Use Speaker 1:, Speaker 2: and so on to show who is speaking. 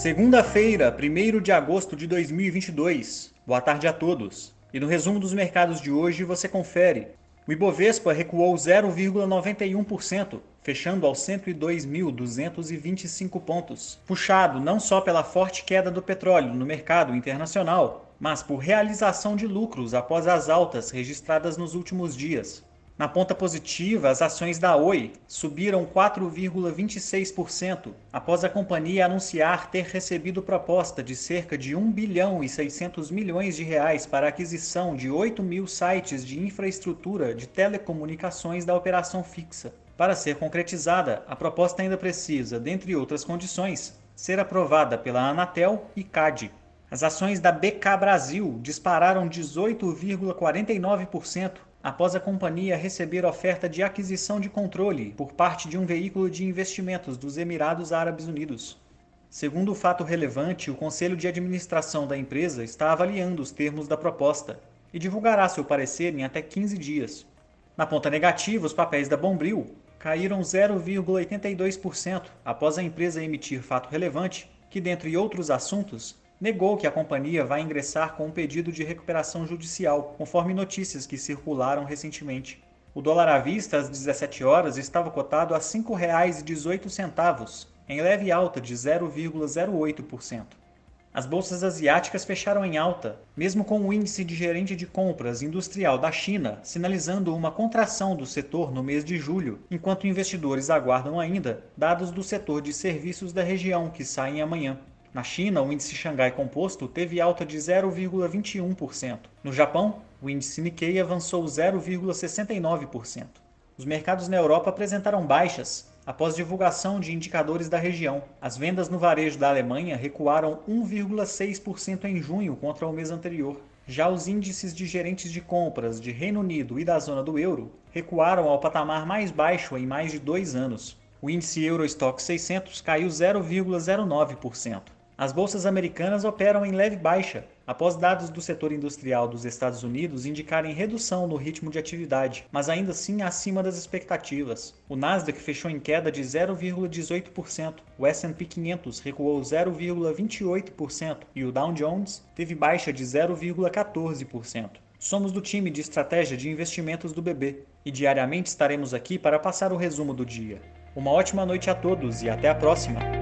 Speaker 1: Segunda-feira, 1 de agosto de 2022. Boa tarde a todos. E no resumo dos mercados de hoje você confere. O Ibovespa recuou 0,91%, fechando aos 102.225 pontos, puxado não só pela forte queda do petróleo no mercado internacional, mas por realização de lucros após as altas registradas nos últimos dias. Na ponta positiva, as ações da Oi subiram 4,26% após a companhia anunciar ter recebido proposta de cerca de 1 bilhão e 600 milhões de reais para a aquisição de 8 mil sites de infraestrutura de telecomunicações da operação fixa. Para ser concretizada, a proposta ainda precisa, dentre outras condições, ser aprovada pela Anatel e CAD. As ações da BK Brasil dispararam 18,49% após a companhia receber oferta de aquisição de controle por parte de um veículo de investimentos dos Emirados Árabes Unidos. Segundo o fato relevante, o conselho de administração da empresa está avaliando os termos da proposta e divulgará seu parecer em até 15 dias. Na ponta negativa, os papéis da Bombril caíram 0,82% após a empresa emitir fato relevante que, dentre outros assuntos, negou que a companhia vai ingressar com um pedido de recuperação judicial, conforme notícias que circularam recentemente. O dólar à vista às 17 horas estava cotado a R$ 5,18, em leve alta de 0,08%. As bolsas asiáticas fecharam em alta, mesmo com o índice de gerente de compras industrial da China sinalizando uma contração do setor no mês de julho, enquanto investidores aguardam ainda dados do setor de serviços da região que saem amanhã. Na China, o índice Xangai Composto teve alta de 0,21%. No Japão, o índice Nikkei avançou 0,69%. Os mercados na Europa apresentaram baixas após divulgação de indicadores da região. As vendas no varejo da Alemanha recuaram 1,6% em junho contra o mês anterior. Já os índices de gerentes de compras de Reino Unido e da zona do euro recuaram ao patamar mais baixo em mais de dois anos. O índice Eurostock 600 caiu 0,09%. As bolsas americanas operam em leve baixa, após dados do setor industrial dos Estados Unidos indicarem redução no ritmo de atividade, mas ainda assim acima das expectativas. O Nasdaq fechou em queda de 0,18%, o S&P 500 recuou 0,28% e o Dow Jones teve baixa de 0,14%. Somos do time de estratégia de investimentos do BB e diariamente estaremos aqui para passar o resumo do dia. Uma ótima noite a todos e até a próxima!